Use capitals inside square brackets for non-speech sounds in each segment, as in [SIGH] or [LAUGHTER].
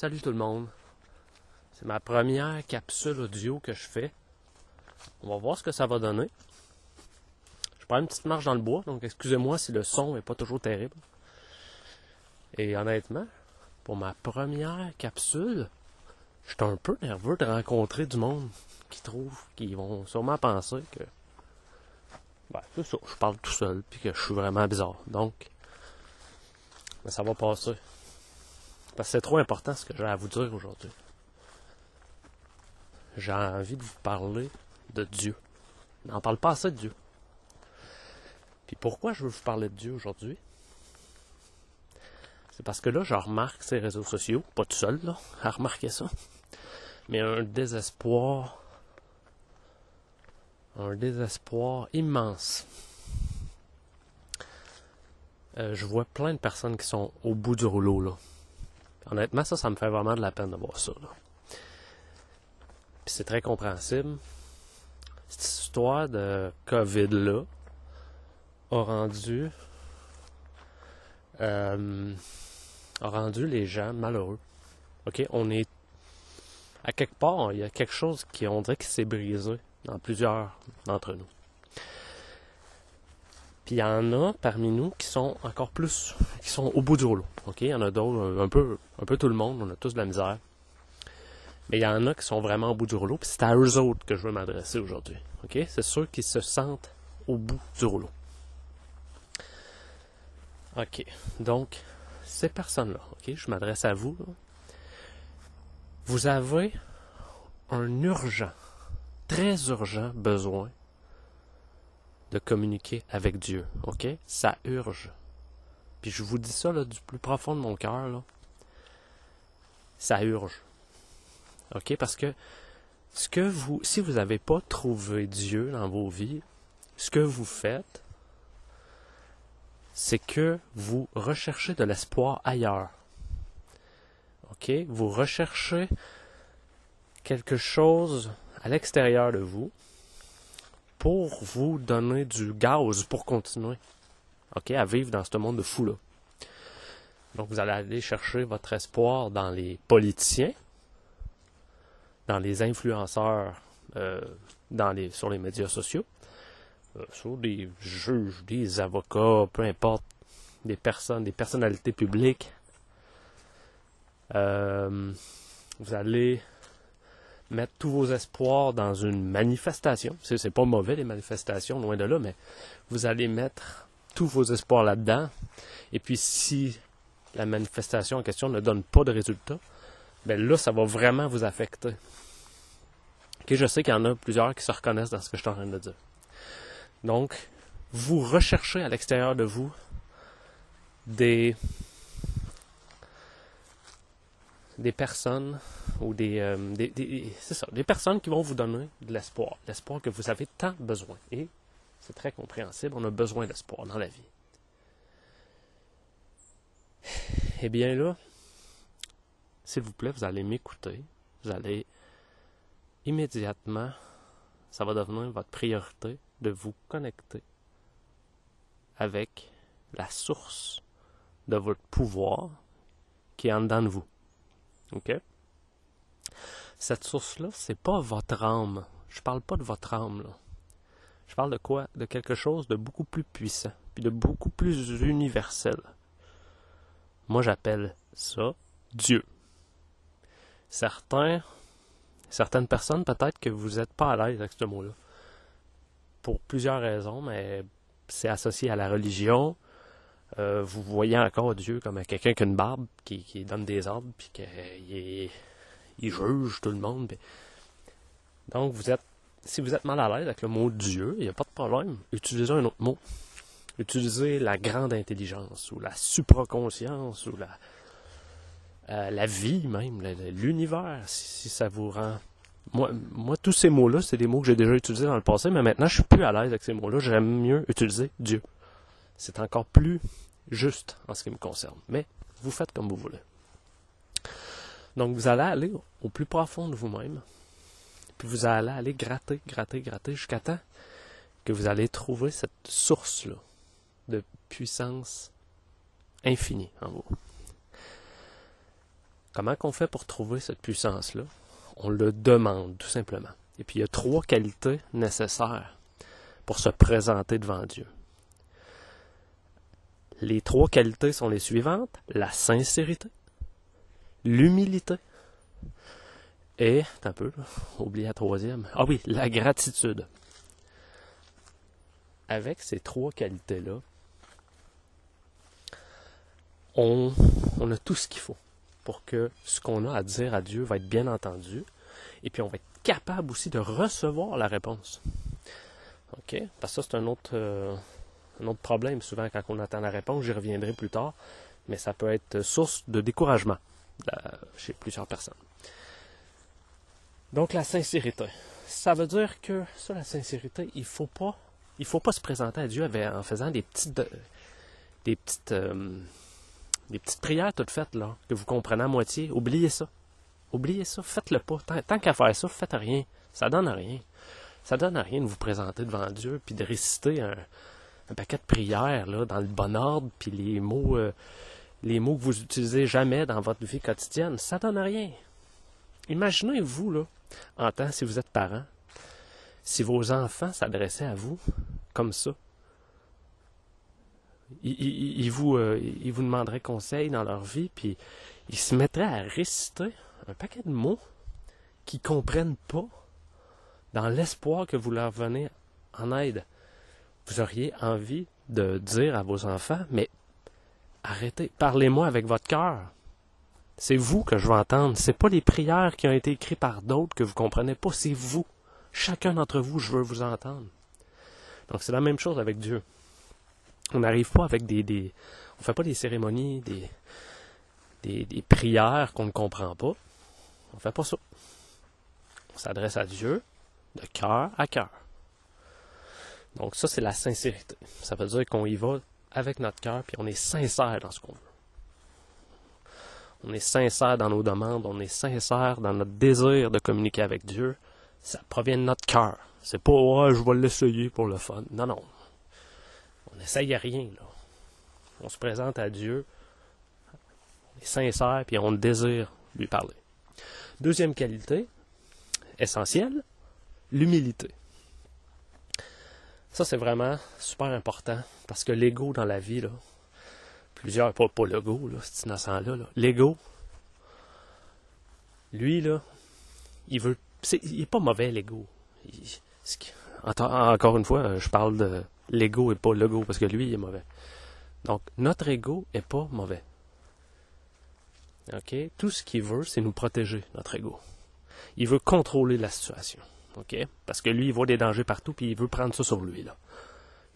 Salut tout le monde. C'est ma première capsule audio que je fais. On va voir ce que ça va donner. Je prends une petite marche dans le bois, donc excusez-moi si le son est pas toujours terrible. Et honnêtement, pour ma première capsule, je suis un peu nerveux de rencontrer du monde qui trouve, qui vont sûrement penser que ben, c'est ça, je parle tout seul, puis que je suis vraiment bizarre. Donc, mais ça va passer. Parce que c'est trop important ce que j'ai à vous dire aujourd'hui. J'ai envie de vous parler de Dieu. On n'en parle pas assez de Dieu. Puis pourquoi je veux vous parler de Dieu aujourd'hui? C'est parce que là, je remarque ces réseaux sociaux, pas tout seul, là, [LAUGHS] à remarquer ça, mais un désespoir, un désespoir immense. Euh, je vois plein de personnes qui sont au bout du rouleau, là. Honnêtement, ça, ça me fait vraiment de la peine de voir ça. Là. Puis c'est très compréhensible. Cette histoire de COVID-là a rendu euh, a rendu les gens malheureux. OK? On est à quelque part, il y a quelque chose qui on dirait qui s'est brisé dans plusieurs d'entre nous. Il y en a parmi nous qui sont encore plus, qui sont au bout du rouleau. OK? Il y en a d'autres, un peu, un peu tout le monde, on a tous de la misère. Mais il y en a qui sont vraiment au bout du rouleau, puis c'est à eux autres que je veux m'adresser aujourd'hui. OK? C'est ceux qui se sentent au bout du rouleau. OK. Donc, ces personnes-là, OK? Je m'adresse à vous. Vous avez un urgent, très urgent besoin de communiquer avec Dieu. OK? Ça urge. Puis je vous dis ça du plus profond de mon cœur. Ça urge. OK? Parce que ce que vous, si vous n'avez pas trouvé Dieu dans vos vies, ce que vous faites, c'est que vous recherchez de l'espoir ailleurs. OK? Vous recherchez quelque chose à l'extérieur de vous pour vous donner du gaz pour continuer. OK, à vivre dans ce monde de fou là. Donc vous allez aller chercher votre espoir dans les politiciens, dans les influenceurs, euh, dans les, sur les médias sociaux, euh, sur des juges, des avocats, peu importe, des personnes, des personnalités publiques. Euh, vous allez mettre tous vos espoirs dans une manifestation. C'est, pas mauvais les manifestations, loin de là, mais vous allez mettre tous vos espoirs là-dedans. Et puis si la manifestation en question ne donne pas de résultat, ben là, ça va vraiment vous affecter. Okay, je sais qu'il y en a plusieurs qui se reconnaissent dans ce que je suis en train de dire. Donc, vous recherchez à l'extérieur de vous des des personnes ou des, euh, des, c'est ça, des personnes qui vont vous donner de l'espoir, l'espoir que vous avez tant besoin. Et c'est très compréhensible, on a besoin d'espoir dans la vie. Eh bien là, s'il vous plaît, vous allez m'écouter, vous allez immédiatement, ça va devenir votre priorité de vous connecter avec la source de votre pouvoir qui est en dedans de vous. OK? Cette source-là, c'est pas votre âme. Je parle pas de votre âme, là. Je parle de quoi? De quelque chose de beaucoup plus puissant, puis de beaucoup plus universel. Moi, j'appelle ça Dieu. Certains, certaines personnes, peut-être que vous n'êtes pas à l'aise avec ce mot-là. Pour plusieurs raisons, mais c'est associé à la religion, euh, vous voyez encore Dieu comme quelqu'un qui a une barbe, qui, donne des ordres, puis qu'il il juge tout le monde. Donc, vous êtes, si vous êtes mal à l'aise avec le mot Dieu, il n'y a pas de problème. Utilisez un autre mot. Utilisez la grande intelligence, ou la supraconscience, ou la, euh, vie même, l'univers, si, ça vous rend... Moi, moi tous ces mots-là, c'est des mots que j'ai déjà utilisés dans le passé, mais maintenant, je suis plus à l'aise avec ces mots-là. J'aime mieux utiliser Dieu c'est encore plus juste en ce qui me concerne. Mais vous faites comme vous voulez. Donc vous allez aller au plus profond de vous-même, puis vous allez aller gratter, gratter, gratter jusqu'à temps que vous allez trouver cette source-là de puissance infinie en vous. Comment qu'on fait pour trouver cette puissance-là? On le demande, tout simplement. Et puis il y a trois qualités nécessaires pour se présenter devant Dieu. Les trois qualités sont les suivantes. La sincérité, l'humilité et, un peu, [LAUGHS] oublié la troisième. Ah oui, la gratitude. Avec ces trois qualités-là, on, a tout ce qu'il faut pour que ce qu'on a à dire à Dieu va être bien entendu. Et puis on va être capable aussi de recevoir la réponse. OK? Parce que ça, c'est un autre, euh, un autre problème souvent quand on attend la réponse. J'y reviendrai plus tard. Mais ça peut être source de découragement chez plusieurs personnes. Donc la sincérité. Ça veut dire que ça, la sincérité, il faut pas, il faut pas se présenter à Dieu en faisant des petites, des petites, euh, des petites prières toutes faites là que vous comprenez à moitié. Oubliez ça. Oubliez ça. Faites-le pas. Tant, qu'à faire ça, faites rien. Ça donne rien. Ça donne rien de vous présenter devant Dieu puis de réciter un, paquet de prières là dans le bon ordre puis les mots. Euh, les mots que vous utilisez jamais dans votre vie quotidienne, ça donne rien. Imaginez-vous, là, en tant si vous êtes parent, si vos enfants s'adressaient à vous comme ça. Ils, vous, euh, ils vous demanderaient conseil dans leur vie, puis ils se mettraient à réciter un paquet de mots qu'ils ne comprennent pas dans l'espoir que vous leur venez en aide. Vous auriez envie de dire à vos enfants, mais Arrêtez. Parlez-moi avec votre cœur. C'est vous que je veux entendre. C'est pas les prières qui ont été écrites par d'autres que vous comprenez pas. C'est vous. Chacun d'entre vous, je veux vous entendre. Donc c'est la même chose avec Dieu. On n'arrive pas avec des, des, on fait pas des cérémonies, des, des, prières qu'on ne comprend pas. On fait pas ça. On s'adresse à Dieu de cœur à cœur. Donc ça, c'est la sincérité. Ça veut dire qu'on y va avec notre cœur, puis on est sincère dans ce qu'on veut. On est sincère dans nos demandes, on est sincère dans notre désir de communiquer avec Dieu. Ça provient de notre cœur. C'est pas oh, je vais l'essayer pour le fun. Non, non. On n'essaye rien, là. On se présente à Dieu. On est sincère, puis on désire lui parler. Deuxième qualité, essentielle, l'humilité. Ça, c'est vraiment super important parce que l'ego dans la vie, là, plusieurs, pas, pas l'ego, là, cet innocent-là, l'ego, lui, là, il veut. il est pas mauvais, l'ego. Encore une fois, je parle de l'ego et pas l'ego parce que lui, il est mauvais. Donc, notre ego est pas mauvais. Tout ce qu'il veut, c'est nous protéger, notre ego. Il veut contrôler la situation. OK? Parce que lui, il voit des dangers partout, puis il veut prendre ça sur lui, là.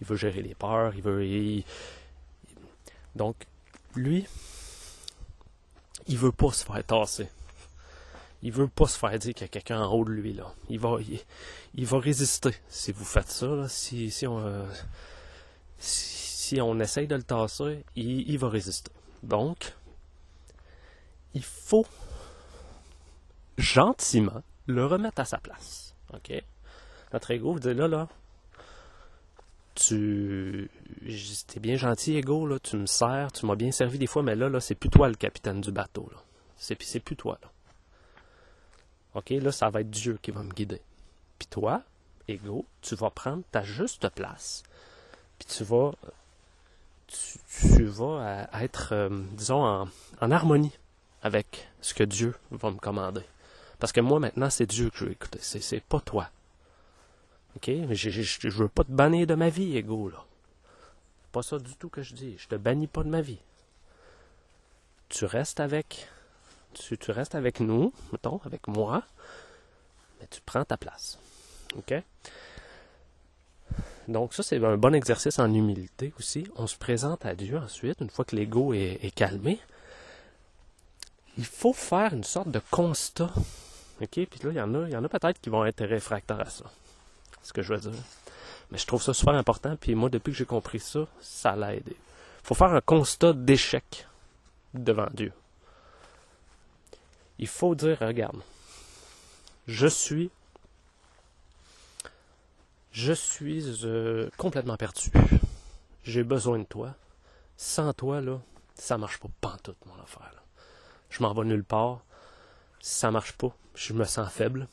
Il veut gérer les peurs, il veut... Donc, lui, il veut pas se faire tasser. Il veut pas se faire dire qu'il y a quelqu'un en haut de lui, là. Il va, il, va résister si vous faites ça. Si, on... Euh, si, on essaye de le tasser, il va résister. Donc, il faut gentiment le remettre à sa place. OK? Notre ego dit là, là, tu. T'es bien gentil, ego, là, tu me sers, tu m'as bien servi des fois, mais là, là, c'est plus toi le capitaine du bateau, là. C'est, plus toi, là. OK, là, ça va être Dieu qui va me guider. Puis toi, ego, tu vas prendre ta juste place. Puis tu vas. Tu, vas être, euh, disons, en, en harmonie avec ce que Dieu va me commander. Parce que moi, maintenant, c'est Dieu que je veux écouter. C'est, pas toi. OK? Je, je, veux pas te bannir de ma vie, ego, là. Pas ça du tout que je dis. Je te bannis pas de ma vie. Tu restes avec. Tu, restes avec nous, mettons, avec moi, mais tu prends ta place. OK? Donc ça, c'est un bon exercice en humilité aussi. On se présente à Dieu ensuite, une fois que l'ego est calmé. Il faut faire une sorte de constat OK? Puis là, il y en a, y en a peut-être qui vont être réfractaires à ça. C'est ce que je veux dire. Mais je trouve ça super important. Puis moi, depuis que j'ai compris ça, ça l'a aidé. Il faut faire un constat d'échec devant Dieu. Il faut dire, regarde, je suis, je suis euh, complètement perdu. J'ai besoin de toi. Sans toi, là, ça marche pas pantoute, mon affaire. je m'en vais nulle part. Ça marche pas, je me sens faible.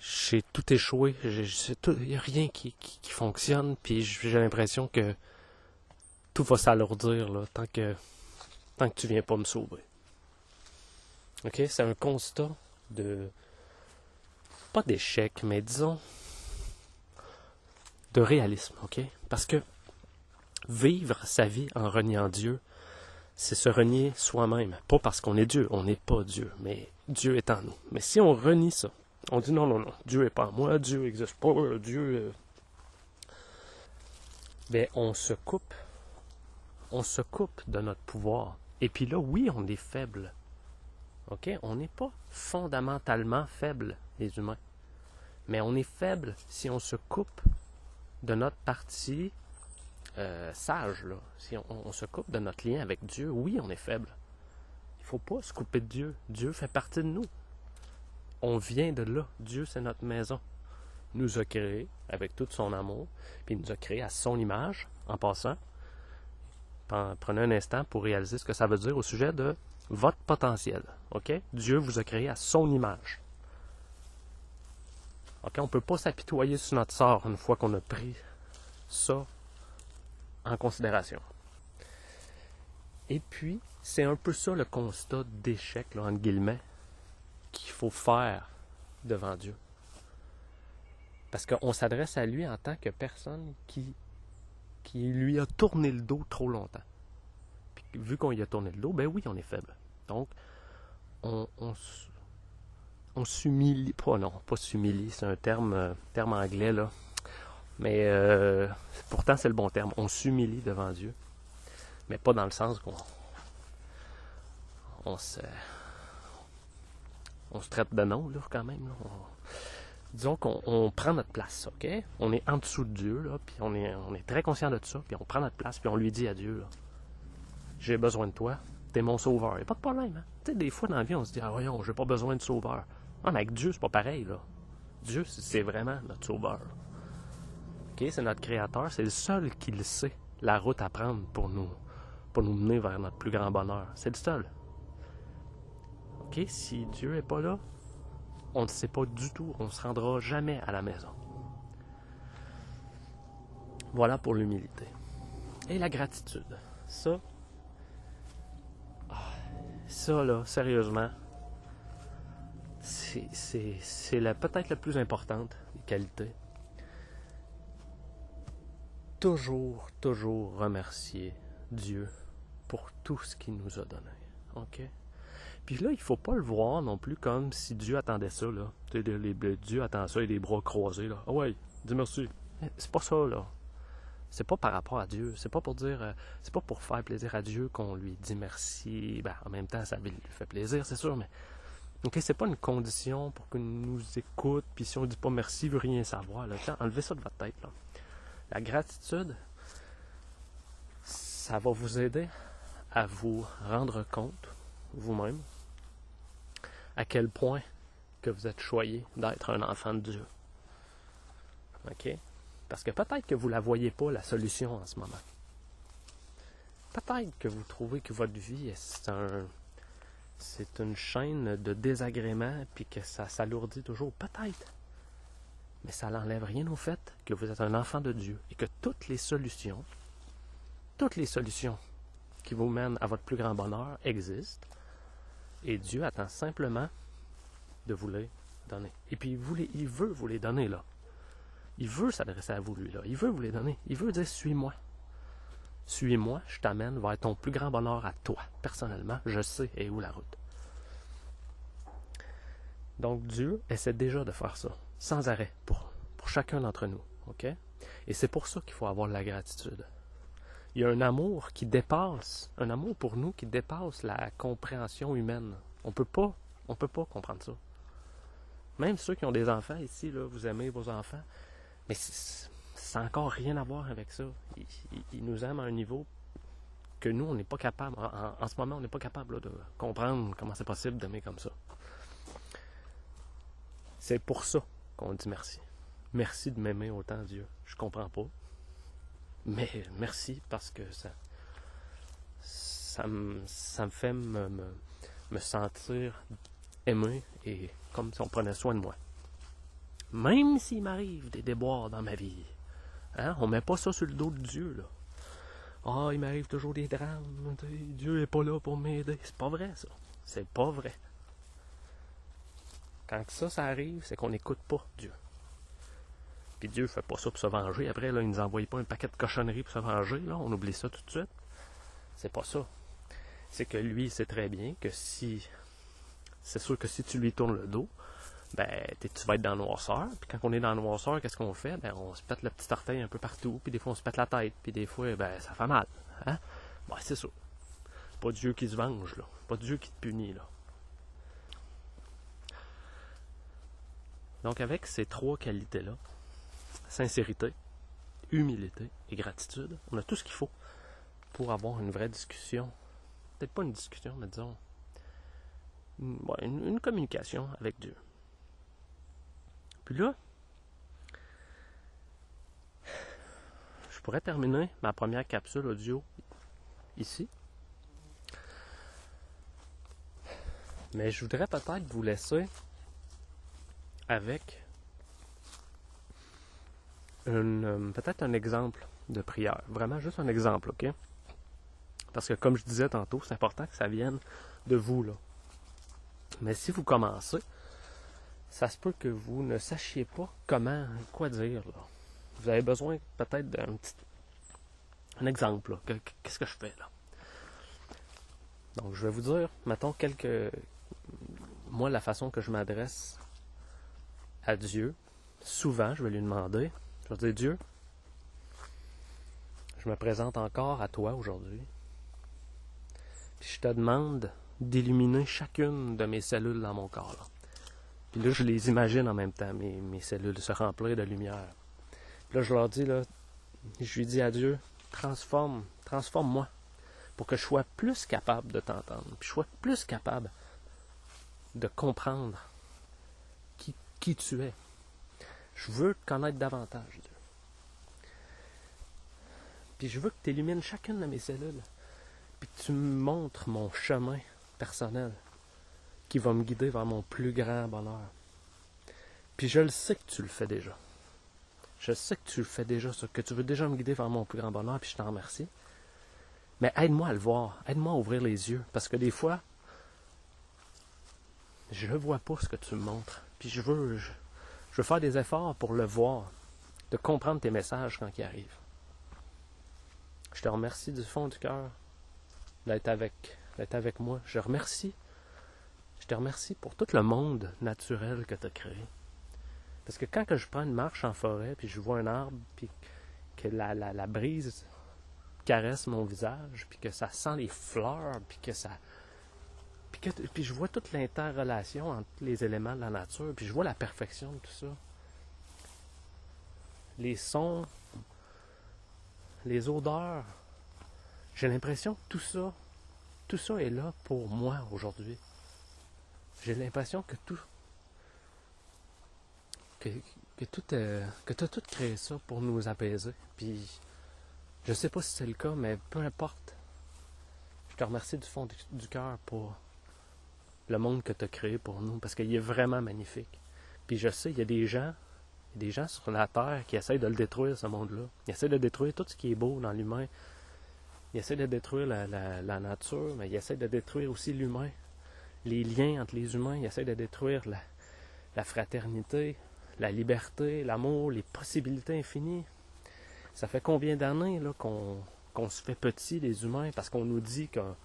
J'ai tout échoué. Il n'y a rien qui, qui, fonctionne. Puis j'ai l'impression que tout va s'alourdir tant que tant que tu viens pas me sauver. Ok, c'est un constat de pas d'échec, mais disons de réalisme, ok? Parce que vivre sa vie en reniant Dieu, c'est se renier soi-même. Pas parce qu'on est Dieu, on n'est pas Dieu, mais Dieu est en nous. Mais si on renie ça, on dit non, non, non, Dieu n'est pas en moi, Dieu n'existe pas, Dieu. Ben, on se coupe. On se coupe de notre pouvoir. Et puis là, oui, on est faible. OK? On n'est pas fondamentalement faible, les humains. Mais on est faible si on se coupe de notre partie euh, sage, là. si on, se coupe de notre lien avec Dieu, oui, on est faible. Il ne faut pas se couper de Dieu. Dieu fait partie de nous. On vient de là. Dieu, c'est notre maison. Il nous a créés avec tout son amour, puis il nous a créés à son image, en passant. Prenez un instant pour réaliser ce que ça veut dire au sujet de votre potentiel. Dieu vous a créé à son image. On ne peut pas s'apitoyer sur notre sort une fois qu'on a pris ça en considération. Et puis, c'est un peu ça le constat d'échec, entre guillemets, qu'il faut faire devant Dieu. Parce qu'on s'adresse à lui en tant que personne qui, qui lui a tourné le dos trop longtemps. Puis, vu qu'on lui a tourné le dos, ben oui, on est faible. Donc, on, on, on s'humilie. Pas, non, pas s'humilie, c'est un terme, euh, terme anglais, là. Mais euh, pourtant, c'est le bon terme. On s'humilie devant Dieu. Mais pas dans le sens qu'on on se, on se traite de nom, là, quand même. disons qu'on prend notre place, OK? On est en dessous de Dieu, là, puis on est, très conscient de ça, puis on prend notre place, puis on lui dit à Dieu, j'ai besoin de toi, t'es mon sauveur. Il n'y a pas de problème. Hein? Tu sais, des fois dans la vie, on se dit, ah voyons, j'ai pas besoin de sauveur. Non, mais avec Dieu, c'est pas pareil, là. Dieu, c'est vraiment notre sauveur. OK? C'est notre créateur, c'est le seul qui le sait, la route à prendre pour nous, pour nous mener vers notre plus grand bonheur. C'est le seul. OK? Si Dieu n'est pas là, on ne sait pas du tout, on ne se rendra jamais à la maison. Voilà pour l'humilité. Et la gratitude. Ça, ah, ça là, sérieusement, c'est peut-être la plus importante des qualités toujours, toujours remercier Dieu pour tout ce qu'il nous a donné. OK? Puis là, il faut pas le voir non plus comme si Dieu attendait ça, là. Dieu attend ça et les bras croisés. Ah ouais, dis merci. C'est pas ça, là. C'est pas par rapport à Dieu. C'est pas pour dire, euh, c'est pas pour faire plaisir à Dieu qu'on lui dit merci. Ben, en même temps, ça lui fait plaisir, c'est sûr, mais. OK, c'est pas une condition pour qu'il nous écoute, puis si on dit pas merci, il veut rien savoir, là. enlevez ça de votre tête, là. La gratitude, ça va vous aider à vous rendre compte vous-même à quel point que vous êtes choyé d'être un enfant de Dieu. OK? Parce que peut-être que vous ne la voyez pas, la solution en ce moment. Peut-être que vous trouvez que votre vie, c'est un, c'est une chaîne de désagréments, puis que ça s'alourdit toujours. Peut-être. Mais ça n'enlève rien au fait que vous êtes un enfant de Dieu et que toutes les solutions, toutes les solutions qui vous mènent à votre plus grand bonheur existent. Et Dieu attend simplement de vous les donner. Et puis il, il veut vous les donner là. Il veut s'adresser à vous, lui, là. Il veut vous les donner. Il veut dire Suis-moi. Suis-moi, je t'amène vers ton plus grand bonheur à toi. Personnellement, je sais et où la route. Donc Dieu essaie déjà de faire ça sans arrêt pour, pour chacun d'entre nous. OK? Et c'est pour ça qu'il faut avoir la gratitude. Il y a un amour qui dépasse, un amour pour nous qui dépasse la compréhension humaine. On peut pas, on peut pas comprendre ça. Même ceux qui ont des enfants ici, là, vous aimez vos enfants, mais c'est encore rien à voir avec ça. Ils, nous aiment à un niveau que nous, on n'est pas capable, en, ce moment, on n'est pas capable de comprendre comment c'est possible d'aimer comme ça. C'est pour ça qu'on dit merci. Merci de m'aimer autant, Dieu. Je comprends pas. Mais merci parce que ça, ça me, fait me, sentir aimé et comme si on prenait soin de moi. Même s'il m'arrive des déboires dans ma vie, hein, on met pas ça sur le dos de Dieu. Ah, il m'arrive toujours des drames, Dieu est pas là pour m'aider. C'est pas vrai, ça. C'est pas vrai. Quand ça, ça arrive, c'est qu'on n'écoute pas Dieu. Puis Dieu fait pas ça pour se venger. Après, là, il nous envoie pas un paquet de cochonneries pour se venger. Là. On oublie ça tout de suite. C'est pas ça. C'est que lui, il sait très bien que si. C'est sûr que si tu lui tournes le dos, ben, tu vas être dans la noirceur. Puis quand on est dans la noirceur, qu'est-ce qu'on fait? Ben, on se pète le petit orteil un peu partout. Puis des fois, on se pète la tête. Puis des fois, ben, ça fait mal. Hein? Ben, c'est ça. Pas Dieu qui se venge, là. Pas Dieu qui te punit, là. Donc, avec ces trois qualités-là, sincérité, humilité et gratitude, on a tout ce qu'il faut pour avoir une vraie discussion. Peut-être pas une discussion, mais disons une, une communication avec Dieu. Puis là, je pourrais terminer ma première capsule audio ici. Mais je voudrais peut-être vous laisser avec euh, peut-être un exemple de prière. Vraiment juste un exemple, OK? Parce que comme je disais tantôt, c'est important que ça vienne de vous, là. Mais si vous commencez, ça se peut que vous ne sachiez pas comment, quoi dire, là. Vous avez besoin peut-être d'un petit un exemple. Qu'est-ce que je fais, là? Donc, je vais vous dire, mettons, quelques... Moi, la façon que je m'adresse à Dieu, souvent, je vais lui demander, je vais dire, Dieu, je me présente encore à toi aujourd'hui. Puis je te demande d'illuminer chacune de mes cellules dans mon corps. Puis là, je les imagine en même temps, mes, mes cellules se remplir de lumière. Puis là, je leur dis, là, je lui dis à Dieu, transforme, transforme-moi pour que je sois plus capable de t'entendre, puis je sois plus capable de comprendre qui tu es. Je veux te connaître davantage, Dieu. Puis je veux que tu illumines chacune de mes cellules. Puis que tu me montres mon chemin personnel qui va me guider vers mon plus grand bonheur. Puis je le sais que tu le fais déjà. Je sais que tu le fais déjà, que tu veux déjà me guider vers mon plus grand bonheur, puis je t'en remercie. Mais aide-moi à le voir, aide-moi à ouvrir les yeux, parce que des fois, je ne vois pas ce que tu me montres. Puis je veux, faire des efforts pour le voir, de comprendre tes messages quand ils arrivent. Je te remercie du fond du cœur d'être avec, moi. Je remercie. Je te remercie pour tout le monde naturel que tu as créé. Parce que quand je prends une marche en forêt, puis je vois un arbre, puis que la, la, la brise caresse mon visage, puis que ça sent les fleurs, puis que ça, puis, je vois toute l'interrelation entre les éléments de la nature, puis je vois la perfection de tout ça. Les sons, les odeurs. J'ai l'impression que tout ça, tout ça est là pour moi aujourd'hui. J'ai l'impression que tout, que, que tout, que tu as tout créé ça pour nous apaiser. Puis, je sais pas si c'est le cas, mais peu importe. Je te remercie du fond du cœur pour le monde que tu as créé pour nous, parce qu'il est vraiment magnifique. Puis je sais, il y a des gens, des gens sur la Terre qui essayent de le détruire, ce monde-là. Ils essaient de détruire tout ce qui est beau dans l'humain. Ils essaient de détruire la, la, nature, mais ils essaient de détruire aussi l'humain. Les liens entre les humains, ils essaient de détruire la, fraternité, la liberté, l'amour, les possibilités infinies. Ça fait combien d'années qu'on se fait petit, les humains, parce qu'on nous dit qu'on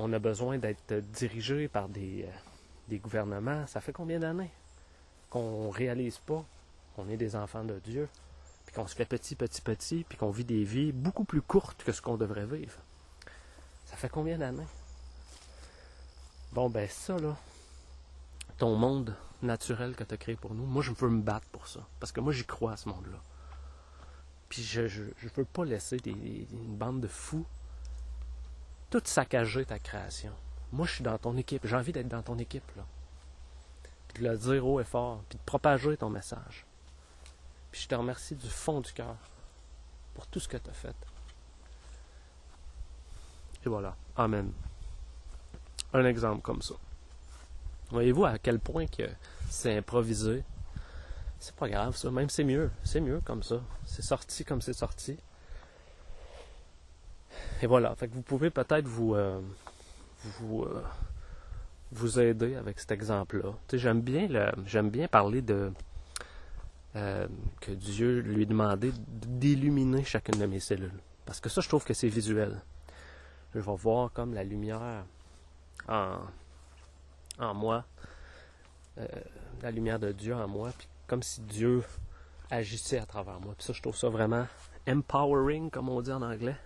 on a besoin d'être dirigé par des, euh, des gouvernements. Ça fait combien d'années qu'on réalise pas qu'on est des enfants de Dieu, puis qu'on se fait petit, petit, petit, puis qu'on vit des vies beaucoup plus courtes que ce qu'on devrait vivre? Ça fait combien d'années? Bon, ben ça, là, ton monde naturel que tu as créé pour nous, moi, je veux me battre pour ça. Parce que moi, j'y crois à ce monde-là. Puis je ne veux pas laisser une bande de fous tout saccager ta création. Moi, je suis dans ton équipe. J'ai envie d'être dans ton équipe. Puis de le dire haut et fort, puis de propager ton message. Puis je te remercie du fond du cœur pour tout ce que tu as fait. Et voilà. Amen. Un exemple comme ça. Voyez-vous à quel point que c'est improvisé? C'est pas grave ça, même c'est mieux. C'est mieux comme ça. C'est sorti comme c'est sorti. Et voilà. Fait que vous pouvez peut-être vous, euh, vous, euh, vous aider avec cet exemple-là. j'aime bien bien parler de euh, que Dieu lui demandait d'illuminer chacune de mes cellules. Parce que ça, je trouve que c'est visuel. Je vais voir comme la lumière en, en moi, la lumière de Dieu en moi, puis comme si Dieu agissait à travers moi. Puis ça, je trouve ça vraiment empowering, comme on dit en anglais.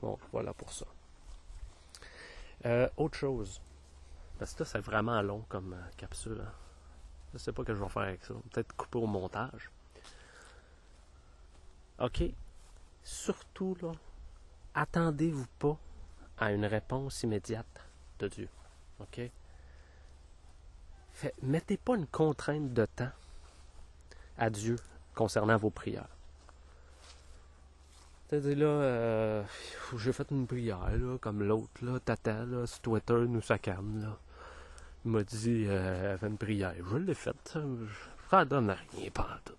Bon, voilà pour ça. Euh, autre chose. Parce que ça, c'est vraiment long comme euh, capsule. Hein. Je ne sais pas ce que je vais faire avec ça. Peut-être couper au montage. OK. Surtout, là, attendez-vous pas à une réponse immédiate de Dieu. OK? Mettez pas une contrainte de temps à Dieu concernant vos prières. C'est-à-dire là, euh, j'ai fait une prière, là, comme l'autre, là, Tata, là, sur Twitter, nous sacane, là. Il m'a dit, euh, elle fait une prière. Je l'ai faite. Ça donne rien, pas tout.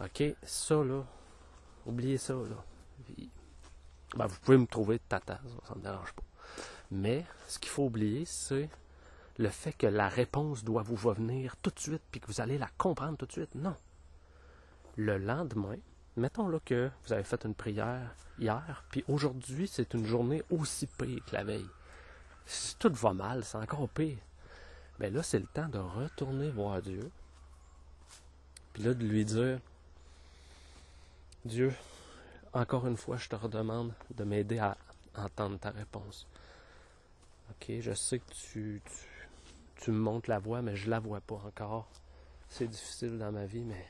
OK, ça, là, oubliez ça, là. Ben, vous pouvez me trouver Tata, ça, ça me dérange pas. Mais, ce qu'il faut oublier, c'est le fait que la réponse doit vous revenir tout de suite, puis que vous allez la comprendre tout de suite. Non. Le lendemain, mettons là que vous avez fait une prière hier, puis aujourd'hui c'est une journée aussi pire que la veille. Si tout va mal, c'est encore pire. Mais là, c'est le temps de retourner voir Dieu. Puis là, de lui dire Dieu, encore une fois, je te redemande de m'aider à entendre ta réponse. Ok, je sais que tu, tu, tu me montres la voie, mais je la vois pas encore. C'est difficile dans ma vie, mais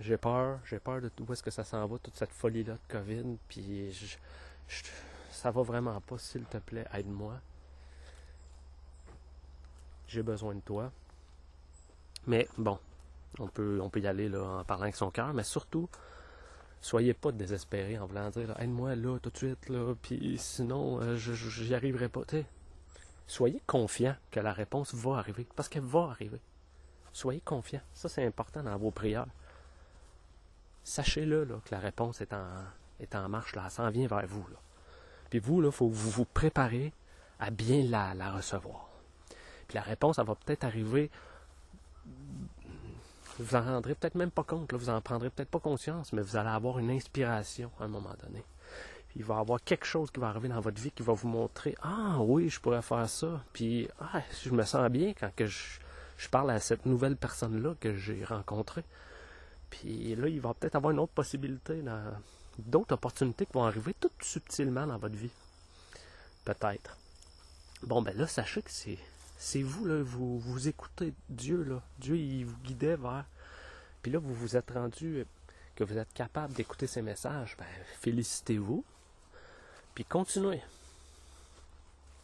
j'ai peur, j'ai peur de où est-ce que ça s'en va, toute cette folie-là de COVID, puis je, ça va vraiment pas, s'il te plaît, aide-moi. J'ai besoin de toi. Mais bon, on peut, on peut y aller là, en parlant avec son cœur, mais surtout, soyez pas désespérés en voulant dire aide-moi là tout de suite, là, puis sinon, euh, je j'y arriverai pas. soyez confiants que la réponse va arriver, parce qu'elle va arriver. Soyez confiants. Ça, c'est important dans vos prières sachez-le que la réponse est en, marche, là, elle s'en vient vers vous. Là. Puis vous, il faut vous vous préparer à bien la, la recevoir. Puis la réponse, elle va peut-être arriver, vous en rendrez peut-être même pas compte, là, vous en prendrez peut-être pas conscience, mais vous allez avoir une inspiration à un moment donné. Puis il va y avoir quelque chose qui va arriver dans votre vie qui va vous montrer Ah oui, je pourrais faire ça. Puis ah, je me sens bien quand je parle à cette nouvelle personne-là que j'ai rencontrée. Puis là, il va peut-être avoir une autre possibilité, d'autres opportunités qui vont arriver tout subtilement dans votre vie. Peut-être. Bon, ben là, sachez que c'est, vous, là, vous, vous écoutez Dieu, là. Dieu, il vous guidait vers. Puis là, vous vous êtes rendu que vous êtes capable d'écouter ces messages. Ben, félicitez-vous. Puis continuez.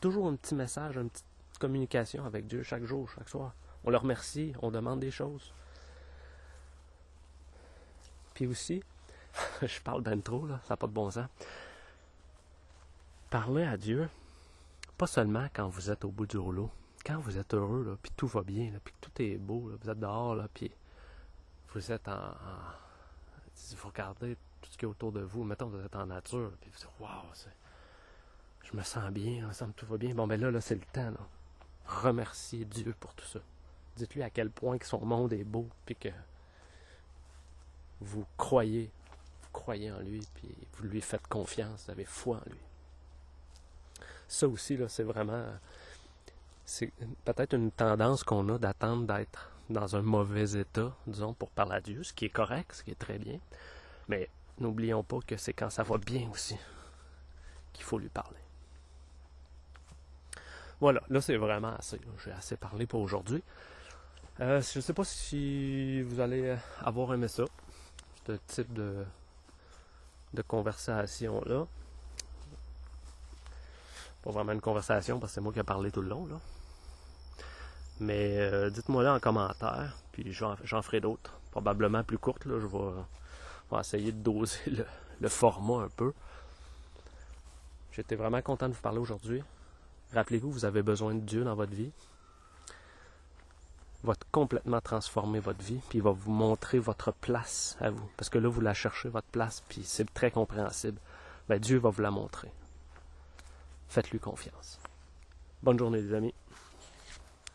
Toujours un petit message, une petite communication avec Dieu chaque jour, chaque soir. On le remercie, on demande des choses. Puis aussi, [LAUGHS] je parle ben trop, là, ça n'a pas de bon sens. Parlez à Dieu, pas seulement quand vous êtes au bout du rouleau, quand vous êtes heureux, là, puis tout va bien, là, puis tout est beau, vous êtes dehors, là, puis vous êtes en, vous regardez tout ce qui est autour de vous, mettons vous êtes en nature, puis vous dites, waouh, je me sens bien, ensemble tout va bien. Bon, ben là, là, c'est le temps, là. Remerciez Dieu pour tout ça. Dites-lui à quel point que son monde est beau, puis que vous croyez, vous croyez en lui, puis vous lui faites confiance, vous avez foi en lui. Ça aussi, là, c'est vraiment, c'est peut-être une tendance qu'on a d'attendre d'être dans un mauvais état, disons, pour parler à Dieu, ce qui est correct, ce qui est très bien. Mais n'oublions pas que c'est quand ça va bien aussi qu'il faut lui parler. Voilà, là c'est vraiment assez. J'ai assez parlé pour aujourd'hui. Euh, je ne sais pas si vous allez avoir aimé ça ce type de, de conversation-là. Pas vraiment une conversation parce que c'est moi qui ai parlé tout le long. Là. Mais euh, dites-moi là en commentaire, puis j'en ferai d'autres. Probablement plus courtes. Là, je vais, On va essayer de doser le, le format un peu. J'étais vraiment content de vous parler aujourd'hui. Rappelez-vous, vous avez besoin de Dieu dans votre vie. Va complètement transformer votre vie, puis il va vous montrer votre place à vous. Parce que là, vous la cherchez, votre place, puis c'est très compréhensible. Ben, Dieu va vous la montrer. Faites-lui confiance. Bonne journée, les amis.